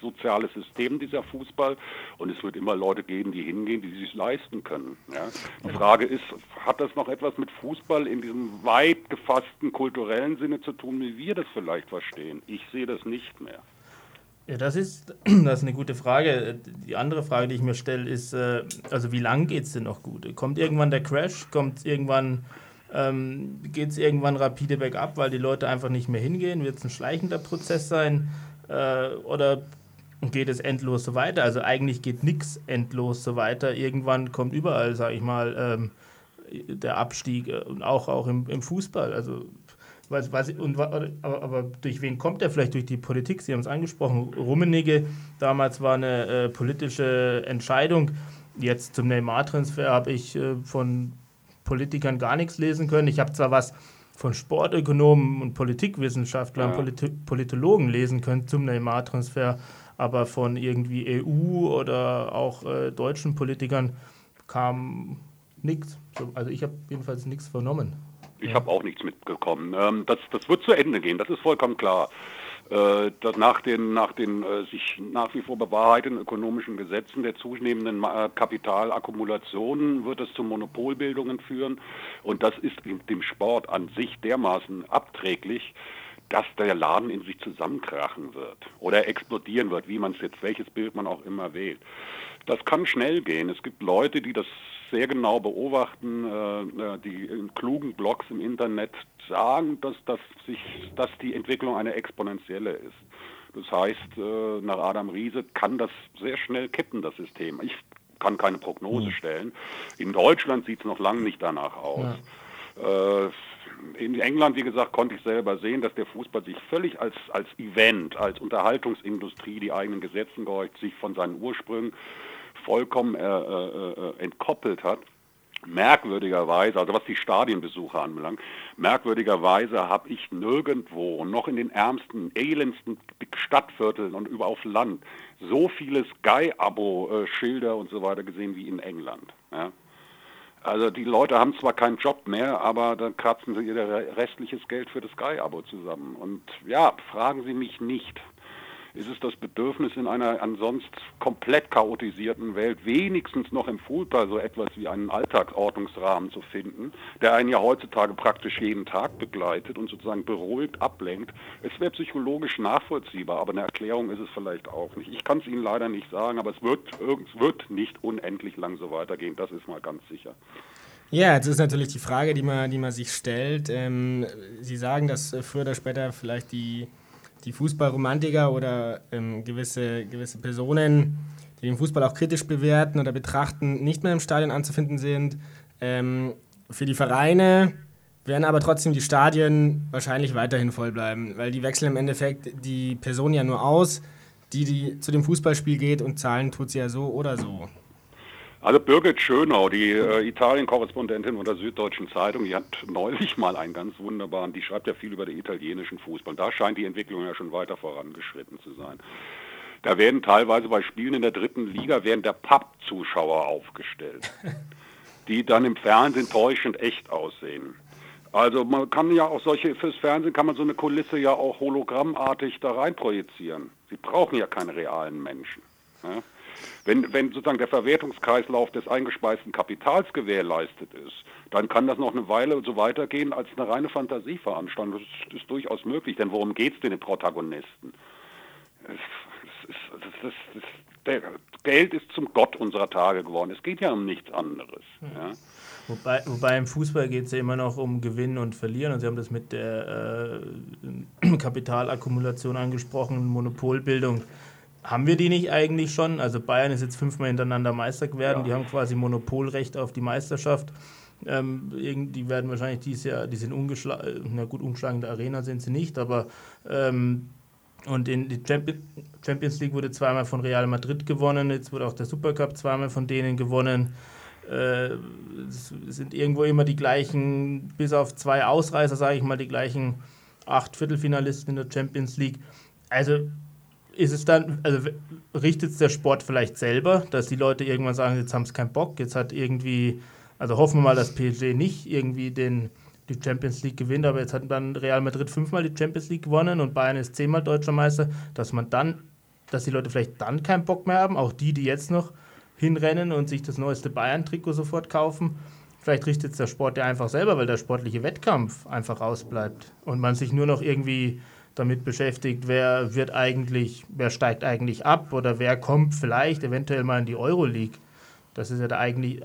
soziales System, dieser Fußball. Und es wird immer Leute geben, die hingehen, die sich leisten können. Ja. Die Frage ist, hat das noch etwas mit Fußball in diesem weit gefassten kulturellen Sinne zu tun, wie wir das vielleicht verstehen? Ich sehe das nicht mehr. Ja, das ist, das ist eine gute Frage. Die andere Frage, die ich mir stelle, ist, äh, also wie lange geht es denn noch gut? Kommt irgendwann der Crash? Kommt irgendwann, ähm, geht es irgendwann rapide bergab, weil die Leute einfach nicht mehr hingehen? Wird es ein schleichender Prozess sein? Äh, oder geht es endlos so weiter? Also eigentlich geht nichts endlos so weiter. Irgendwann kommt überall, sage ich mal, ähm, der Abstieg äh, und auch, auch im, im Fußball. Also was, was, und, aber, aber, durch wen kommt er? Vielleicht durch die Politik. Sie haben es angesprochen. Rummenigge, damals war eine äh, politische Entscheidung. Jetzt zum Neymar-Transfer habe ich äh, von Politikern gar nichts lesen können. Ich habe zwar was von Sportökonomen und Politikwissenschaftlern, ja. Polit Politologen lesen können zum Neymar-Transfer, aber von irgendwie EU oder auch äh, deutschen Politikern kam nichts. Also ich habe jedenfalls nichts vernommen. Ich habe auch nichts mitbekommen. Ähm, das, das wird zu Ende gehen, das ist vollkommen klar. Äh, dass nach den, nach den äh, sich nach wie vor bewahrheitenden ökonomischen Gesetzen der zunehmenden äh, Kapitalakkumulation wird es zu Monopolbildungen führen. Und das ist dem Sport an sich dermaßen abträglich, dass der Laden in sich zusammenkrachen wird oder explodieren wird, wie man es jetzt, welches Bild man auch immer wählt. Das kann schnell gehen. Es gibt Leute, die das sehr genau beobachten, äh, äh, die in klugen Blogs im Internet sagen, dass, dass, sich, dass die Entwicklung eine exponentielle ist. Das heißt, äh, nach Adam Riese kann das sehr schnell kippen, das System. Ich kann keine Prognose stellen. In Deutschland sieht es noch lange nicht danach aus. Ja. In England, wie gesagt, konnte ich selber sehen, dass der Fußball sich völlig als, als Event, als Unterhaltungsindustrie, die eigenen Gesetzen gehorcht, sich von seinen Ursprüngen vollkommen äh, äh, äh, entkoppelt hat. Merkwürdigerweise, also was die Stadienbesucher anbelangt, merkwürdigerweise habe ich nirgendwo, noch in den ärmsten, elendsten Stadtvierteln und über auf Land, so viele Sky-Abo-Schilder und so weiter gesehen wie in England. Ja. Also die Leute haben zwar keinen Job mehr, aber dann kratzen sie ihr restliches Geld für das Sky-Abo zusammen. Und ja, fragen Sie mich nicht, ist es das Bedürfnis in einer ansonsten komplett chaotisierten Welt wenigstens noch im Fußball so etwas wie einen Alltagsordnungsrahmen zu finden, der einen ja heutzutage praktisch jeden Tag begleitet und sozusagen beruhigt ablenkt. Es wäre psychologisch nachvollziehbar, aber eine Erklärung ist es vielleicht auch nicht. Ich kann es Ihnen leider nicht sagen, aber es wird, es wird nicht unendlich lang so weitergehen, das ist mal ganz sicher. Ja, jetzt ist natürlich die Frage, die man, die man sich stellt. Ähm, Sie sagen, dass früher oder später vielleicht die die Fußballromantiker oder ähm, gewisse, gewisse Personen, die den Fußball auch kritisch bewerten oder betrachten, nicht mehr im Stadion anzufinden sind. Ähm, für die Vereine werden aber trotzdem die Stadien wahrscheinlich weiterhin voll bleiben, weil die wechseln im Endeffekt die Person ja nur aus, die, die zu dem Fußballspiel geht und zahlen tut sie ja so oder so. Also Birgit Schönau, die äh, Italien-Korrespondentin von der Süddeutschen Zeitung, die hat neulich mal einen ganz wunderbaren, die schreibt ja viel über den italienischen Fußball. Da scheint die Entwicklung ja schon weiter vorangeschritten zu sein. Da werden teilweise bei Spielen in der dritten Liga werden der Pappzuschauer aufgestellt, die dann im Fernsehen täuschend echt aussehen. Also man kann ja auch solche, fürs Fernsehen kann man so eine Kulisse ja auch hologrammartig da rein projizieren. Sie brauchen ja keine realen Menschen. Ja? Wenn, wenn sozusagen der Verwertungskreislauf des eingespeisten Kapitals gewährleistet ist, dann kann das noch eine Weile so weitergehen als eine reine Fantasieveranstaltung. Das ist, ist durchaus möglich, denn worum geht es den Protagonisten? Es, es, es, der Geld ist zum Gott unserer Tage geworden. Es geht ja um nichts anderes. Ja. Wobei, wobei im Fußball geht es ja immer noch um Gewinnen und Verlieren. Und Sie haben das mit der äh, Kapitalakkumulation angesprochen, Monopolbildung. Haben wir die nicht eigentlich schon? Also Bayern ist jetzt fünfmal hintereinander Meister geworden. Ja. Die haben quasi Monopolrecht auf die Meisterschaft. Ähm, die werden wahrscheinlich dieses Jahr, die sind ungeschlagen, na gut, ungeschlagen in der Arena sind sie nicht, aber ähm, und in die Champions League wurde zweimal von Real Madrid gewonnen, jetzt wurde auch der Supercup zweimal von denen gewonnen. Äh, es sind irgendwo immer die gleichen, bis auf zwei Ausreißer, sage ich mal, die gleichen acht Viertelfinalisten in der Champions League. Also ist es dann, also richtet es der Sport vielleicht selber, dass die Leute irgendwann sagen, jetzt haben sie keinen Bock, jetzt hat irgendwie, also hoffen wir mal, dass PSG nicht irgendwie den, die Champions League gewinnt, aber jetzt hat dann Real Madrid fünfmal die Champions League gewonnen und Bayern ist zehnmal deutscher Meister, dass man dann, dass die Leute vielleicht dann keinen Bock mehr haben, auch die, die jetzt noch hinrennen und sich das neueste Bayern-Trikot sofort kaufen. Vielleicht richtet es der Sport ja einfach selber, weil der sportliche Wettkampf einfach ausbleibt und man sich nur noch irgendwie damit beschäftigt, wer wird eigentlich, wer steigt eigentlich ab oder wer kommt vielleicht eventuell mal in die Euroleague. Das ist ja der, eigentlich,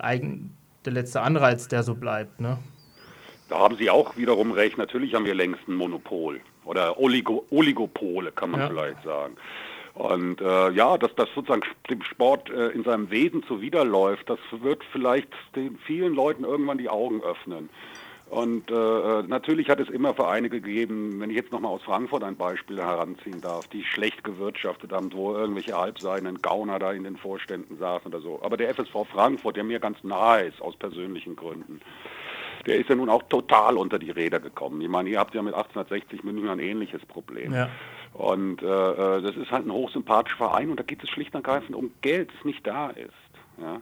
der letzte Anreiz, der so bleibt. Ne? Da haben Sie auch wiederum recht. Natürlich haben wir längst ein Monopol oder Oligo, Oligopole, kann man ja. vielleicht sagen. Und äh, ja, dass das sozusagen dem Sport äh, in seinem Wesen zuwiderläuft, das wird vielleicht den vielen Leuten irgendwann die Augen öffnen. Und äh, äh natürlich hat es immer Vereine gegeben, wenn ich jetzt nochmal aus Frankfurt ein Beispiel heranziehen darf, die schlecht gewirtschaftet haben, wo irgendwelche halbseidenen Gauner da in den Vorständen saßen oder so. Aber der FSV Frankfurt, der mir ganz nahe ist, aus persönlichen Gründen, der ist ja nun auch total unter die Räder gekommen. Ich meine, ihr habt ja mit 1860 München ein ähnliches Problem. Ja. Und äh, äh, das ist halt ein hochsympathischer Verein und da geht es schlicht und ergreifend um Geld, das nicht da ist. Ja.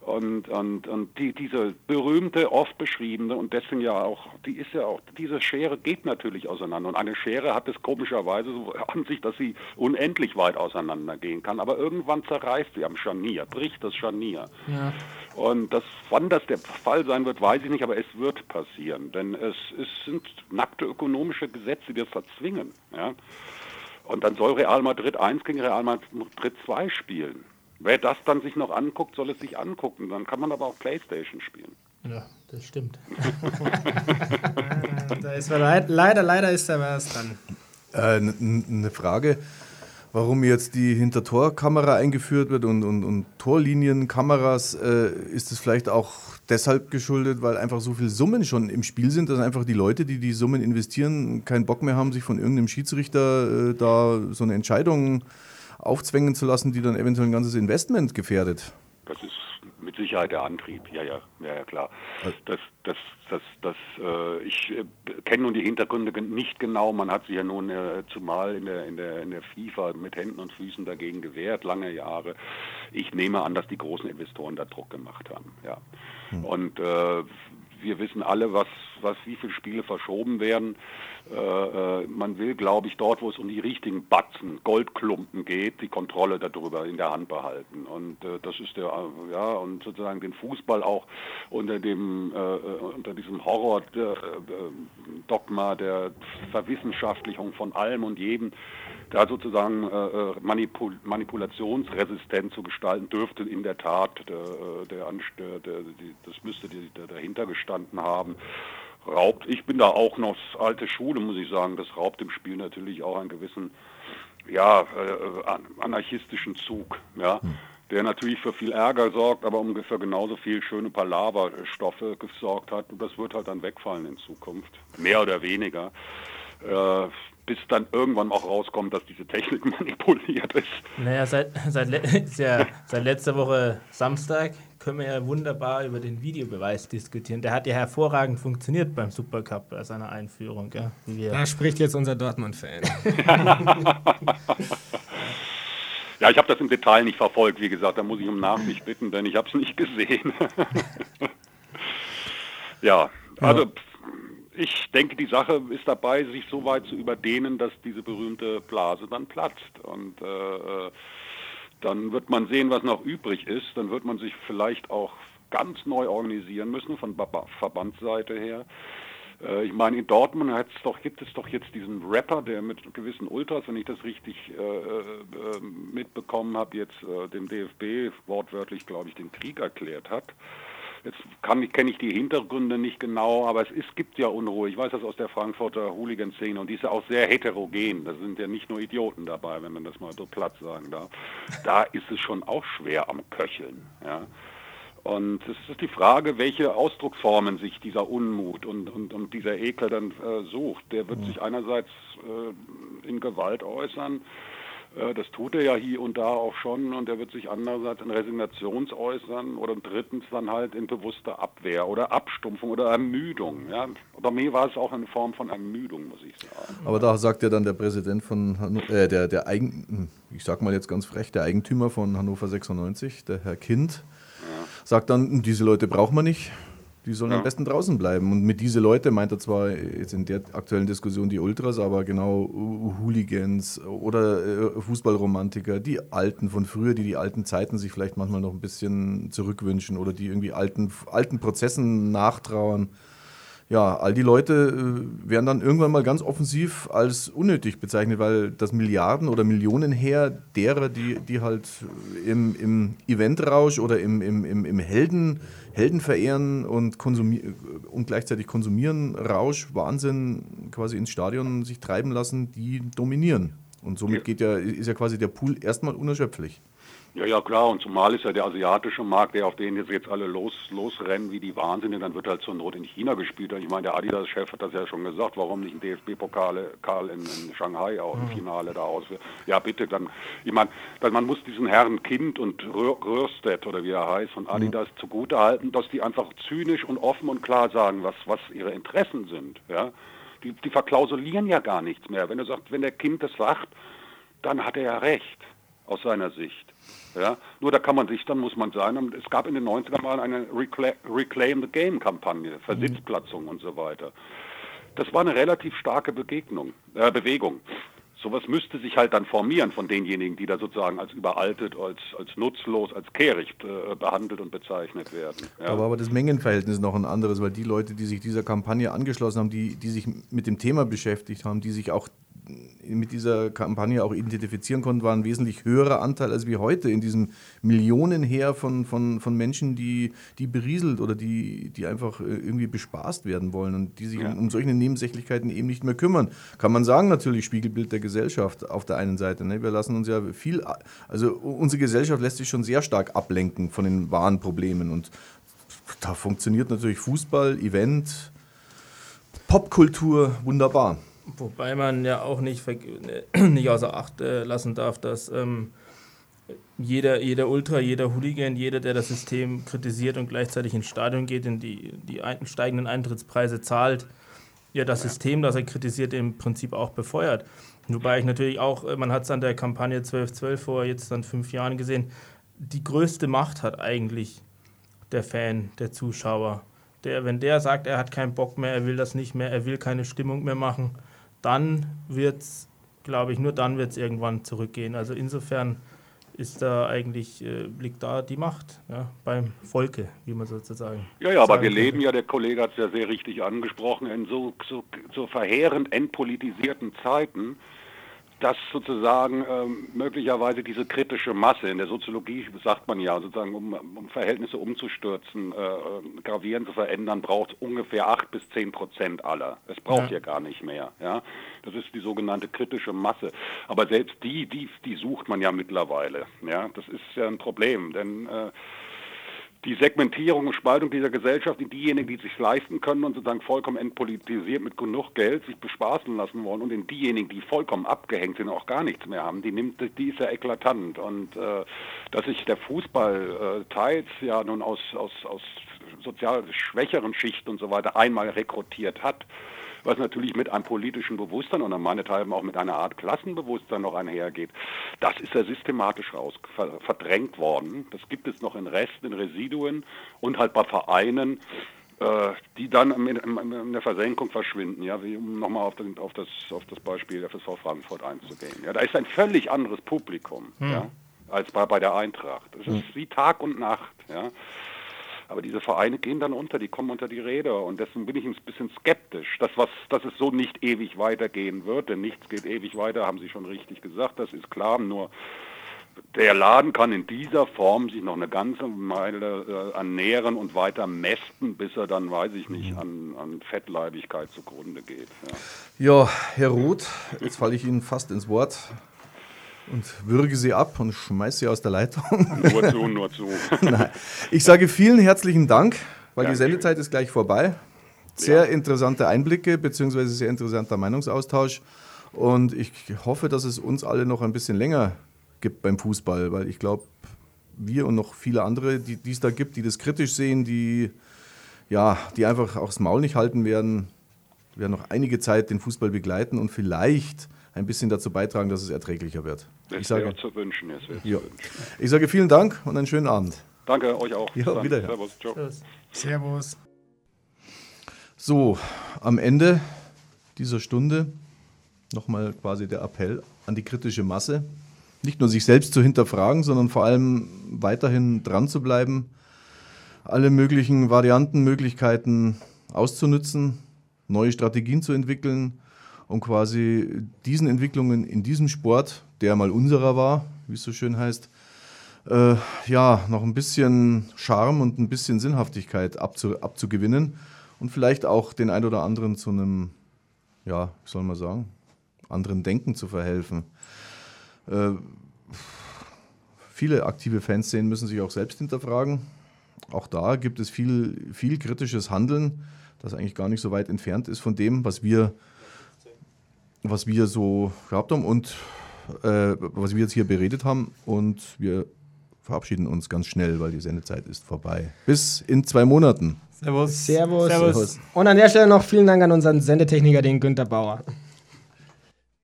Und, und, und die, diese berühmte, oft beschriebene und deswegen ja auch, die ist ja auch, diese Schere geht natürlich auseinander. Und eine Schere hat es komischerweise so an sich, dass sie unendlich weit auseinandergehen kann. Aber irgendwann zerreißt sie am Scharnier, bricht das Scharnier. Ja. Und das, wann das der Fall sein wird, weiß ich nicht, aber es wird passieren. Denn es, es sind nackte ökonomische Gesetze, die das verzwingen. Ja? Und dann soll Real Madrid 1 gegen Real Madrid 2 spielen. Wer das dann sich noch anguckt, soll es sich angucken. Dann kann man aber auch Playstation spielen. Ja, das stimmt. da ist leid, leider, leider ist da was dran. Eine äh, ne Frage, warum jetzt die Hintertorkamera eingeführt wird und, und, und Torlinienkameras, äh, ist es vielleicht auch deshalb geschuldet, weil einfach so viele Summen schon im Spiel sind, dass einfach die Leute, die die Summen investieren, keinen Bock mehr haben, sich von irgendeinem Schiedsrichter äh, da so eine Entscheidung aufzwängen zu lassen, die dann eventuell ein ganzes Investment gefährdet. Das ist mit Sicherheit der Antrieb, ja, ja, ja, klar. Das, das, das, das, äh, ich äh, kenne nun die Hintergründe nicht genau. Man hat sich ja nun äh, zumal in der, in, der, in der FIFA mit Händen und Füßen dagegen gewehrt, lange Jahre. Ich nehme an, dass die großen Investoren da Druck gemacht haben, ja. Hm. Und äh, wir wissen alle, was, was, wie viele Spiele verschoben werden. Äh, äh, man will, glaube ich, dort, wo es um die richtigen Batzen, Goldklumpen geht, die Kontrolle darüber in der Hand behalten. Und äh, das ist der, äh, ja, und sozusagen den Fußball auch unter dem, äh, äh, unter diesem Horror-Dogma der Verwissenschaftlichung von allem und jedem da sozusagen äh, manipul manipulationsresistent zu gestalten, dürfte in der Tat der, der, der, das müsste dahinter gestanden haben raubt. Ich bin da auch noch alte Schule, muss ich sagen. Das raubt im Spiel natürlich auch einen gewissen, ja, äh, anarchistischen Zug, ja. Hm. Der natürlich für viel Ärger sorgt, aber ungefähr genauso viel schöne Palaverstoffe gesorgt hat. Und das wird halt dann wegfallen in Zukunft. Mehr oder weniger. Äh, bis dann irgendwann auch rauskommt, dass diese Technik manipuliert ist. Naja, seit, seit, ja, seit letzter Woche Samstag können wir ja wunderbar über den Videobeweis diskutieren. Der hat ja hervorragend funktioniert beim Supercup bei seiner Einführung. Ja, da spricht jetzt unser Dortmund-Fan. ja, ich habe das im Detail nicht verfolgt, wie gesagt, da muss ich um Nachsicht bitten, denn ich habe es nicht gesehen. ja, also ich denke, die Sache ist dabei, sich so weit zu überdehnen, dass diese berühmte Blase dann platzt. Und äh, Dann wird man sehen, was noch übrig ist. Dann wird man sich vielleicht auch ganz neu organisieren müssen von Verbandsseite her. Äh, ich meine, in Dortmund doch, gibt es doch jetzt diesen Rapper, der mit gewissen Ultras, wenn ich das richtig äh, äh, mitbekommen habe, jetzt äh, dem DFB wortwörtlich, glaube ich, den Krieg erklärt hat. Jetzt kenne ich die Hintergründe nicht genau, aber es, es gibt ja Unruhe. Ich weiß das aus der Frankfurter Hooligan-Szene und die ist ja auch sehr heterogen. Da sind ja nicht nur Idioten dabei, wenn man das mal so platt sagen darf. Da ist es schon auch schwer am Köcheln. Ja. Und es ist die Frage, welche Ausdrucksformen sich dieser Unmut und, und, und dieser Ekel dann äh, sucht. Der wird mhm. sich einerseits äh, in Gewalt äußern, das tut er ja hier und da auch schon, und er wird sich andererseits in Resignations äußern oder drittens dann halt in bewusster Abwehr oder Abstumpfung oder Ermüdung. Ja. Bei mir war es auch eine Form von Ermüdung, muss ich sagen. Aber da sagt ja dann der Präsident von, äh, der, der Eigen, ich sag mal jetzt ganz frech, der Eigentümer von Hannover 96, der Herr Kind, sagt dann, diese Leute braucht man nicht, die sollen ja. am besten draußen bleiben. Und mit diese Leute meint er zwar jetzt in der aktuellen Diskussion die Ultras, aber genau Hooligans oder äh, Fußballromantiker, die Alten von früher, die die alten Zeiten sich vielleicht manchmal noch ein bisschen zurückwünschen oder die irgendwie alten, alten Prozessen nachtrauern ja, all die Leute äh, werden dann irgendwann mal ganz offensiv als unnötig bezeichnet, weil das Milliarden- oder Millionenheer derer, die, die halt im, im Eventrausch oder im, im, im, im Helden, Helden verehren und, konsumier und gleichzeitig konsumieren, Rausch, Wahnsinn quasi ins Stadion sich treiben lassen, die dominieren. Und somit geht ja, ist ja quasi der Pool erstmal unerschöpflich. Ja, ja, klar. Und zumal ist ja der asiatische Markt, der auf den jetzt, jetzt alle los, losrennen wie die Wahnsinnigen, dann wird halt zur Not in China gespielt. Ich meine, der Adidas-Chef hat das ja schon gesagt, warum nicht ein DFB-Pokal in, in Shanghai auch im mhm. Finale da aus. Ja, bitte, dann, ich meine, man muss diesen Herren Kind und Röhrstedt oder wie er heißt von Adidas mhm. zugutehalten, dass die einfach zynisch und offen und klar sagen, was, was ihre Interessen sind. Ja? Die, die verklausulieren ja gar nichts mehr. Wenn er sagt, wenn der Kind das sagt, dann hat er ja recht aus seiner Sicht. Ja, nur da kann man sich, dann muss man sagen, es gab in den 90er Jahren eine Reclaim, Reclaim the Game-Kampagne, Versitzplatzung mhm. und so weiter. Das war eine relativ starke Begegnung, äh, Bewegung. Sowas müsste sich halt dann formieren von denjenigen, die da sozusagen als überaltet, als, als nutzlos, als kehricht äh, behandelt und bezeichnet werden. Ja. Aber, aber das Mengenverhältnis ist noch ein anderes, weil die Leute, die sich dieser Kampagne angeschlossen haben, die, die sich mit dem Thema beschäftigt haben, die sich auch mit dieser Kampagne auch identifizieren konnten, war ein wesentlich höherer Anteil als wie heute in diesem Millionenheer von, von, von Menschen, die, die berieselt oder die, die einfach äh, irgendwie bespaßt werden wollen und die sich ja. um, um solche Nebensächlichkeiten eben nicht mehr kümmern. Kann man sagen, natürlich Spiegelbild der Gesellschaft auf der einen Seite. Ne? Wir lassen uns ja viel, also unsere Gesellschaft lässt sich schon sehr stark ablenken von den wahren Problemen und da funktioniert natürlich Fußball, Event, Popkultur wunderbar. Wobei man ja auch nicht, nicht außer Acht äh, lassen darf, dass ähm, jeder, jeder Ultra, jeder Hooligan, jeder, der das System kritisiert und gleichzeitig ins Stadion geht und die, die ein, steigenden Eintrittspreise zahlt, ja das. System, das er kritisiert, im Prinzip auch befeuert. Wobei ich natürlich auch, äh, man hat es an der Kampagne 1212 vor jetzt dann fünf Jahren gesehen, die größte Macht hat eigentlich der Fan, der Zuschauer. Der, wenn der sagt, er hat keinen Bock mehr, er will das nicht mehr, er will keine Stimmung mehr machen, dann wird es, glaube ich, nur dann wird es irgendwann zurückgehen. Also insofern ist da eigentlich, äh, liegt da die Macht ja, beim Volke, wie man sozusagen. Ja, ja, aber wir leben ja, der Kollege hat es ja sehr richtig angesprochen, in so, so, so verheerend entpolitisierten Zeiten dass sozusagen ähm, möglicherweise diese kritische Masse, in der Soziologie sagt man ja, sozusagen, um, um Verhältnisse umzustürzen, äh, äh gravierend zu verändern, braucht ungefähr 8 bis 10 Prozent aller. Es braucht ja. ja gar nicht mehr. Ja? Das ist die sogenannte kritische Masse. Aber selbst die, die, die sucht man ja mittlerweile. Ja? Das ist ja ein Problem, denn äh, die Segmentierung und Spaltung dieser Gesellschaft in diejenigen, die sich leisten können und sozusagen vollkommen entpolitisiert mit genug Geld sich bespaßen lassen wollen und in diejenigen, die vollkommen abgehängt sind und auch gar nichts mehr haben, die nimmt, die ist ja eklatant. Und äh, dass sich der Fußball äh, teils ja nun aus, aus, aus sozial schwächeren Schichten und so weiter einmal rekrutiert hat, was natürlich mit einem politischen Bewusstsein und meinethalben auch mit einer Art Klassenbewusstsein noch einhergeht. Das ist ja systematisch raus verdrängt worden. Das gibt es noch in Resten, in Residuen und halt bei Vereinen, äh, die dann in, der Versenkung verschwinden, ja, wie, um nochmal auf, auf, das, auf das Beispiel FSV Frankfurt einzugehen. Ja, da ist ein völlig anderes Publikum. Hm. Ja. als bei, bei der Eintracht. Es ist wie Tag und Nacht. Ja. Aber diese Vereine gehen dann unter, die kommen unter die Räder. Und deswegen bin ich ein bisschen skeptisch, dass, was, dass es so nicht ewig weitergehen wird, denn nichts geht ewig weiter, haben Sie schon richtig gesagt, das ist klar, nur der Laden kann in dieser Form sich noch eine ganze Meile äh, ernähren und weiter mästen, bis er dann, weiß ich nicht, an, an Fettleibigkeit zugrunde geht. Ja. ja, Herr Roth, jetzt falle ich Ihnen fast ins Wort und würge sie ab und schmeiße sie aus der Leitung. Nur zu, nur zu. Nein. Ich sage vielen herzlichen Dank, weil ja, die Sendezeit ist gleich vorbei. Sehr ja. interessante Einblicke bzw. sehr interessanter Meinungsaustausch. Und ich hoffe, dass es uns alle noch ein bisschen länger gibt beim Fußball, weil ich glaube, wir und noch viele andere, die, die es da gibt, die das kritisch sehen, die, ja, die einfach auch das Maul nicht halten werden, werden noch einige Zeit den Fußball begleiten und vielleicht ein bisschen dazu beitragen, dass es erträglicher wird. Es ich sage, zu wünschen, es ja. zu wünschen. Ich sage vielen Dank und einen schönen Abend. Danke, euch auch. Ja, wieder. Servus. Ciao. Servus. So, am Ende dieser Stunde nochmal quasi der Appell an die kritische Masse, nicht nur sich selbst zu hinterfragen, sondern vor allem weiterhin dran zu bleiben, alle möglichen Varianten, Möglichkeiten auszunutzen, neue Strategien zu entwickeln um quasi diesen Entwicklungen in diesem Sport, der mal unserer war, wie es so schön heißt, äh, ja, noch ein bisschen Charme und ein bisschen Sinnhaftigkeit abzu, abzugewinnen und vielleicht auch den ein oder anderen zu einem, ja, wie soll man sagen, anderen Denken zu verhelfen. Äh, viele aktive Fanszenen müssen sich auch selbst hinterfragen. Auch da gibt es viel, viel kritisches Handeln, das eigentlich gar nicht so weit entfernt ist von dem, was wir was wir so gehabt haben und äh, was wir jetzt hier beredet haben. Und wir verabschieden uns ganz schnell, weil die Sendezeit ist vorbei. Bis in zwei Monaten. Servus. Servus. Servus. Und an der Stelle noch vielen Dank an unseren Sendetechniker, den Günter Bauer.